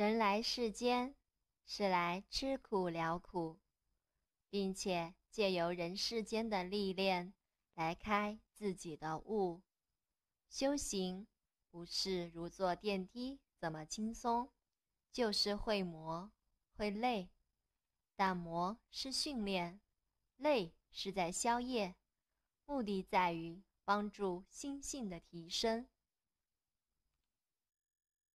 人来世间是来吃苦了苦，并且借由人世间的历练来开自己的悟。修行不是如坐电梯怎么轻松，就是会磨会累，但磨是训练，累是在消业，目的在于帮助心性的提升。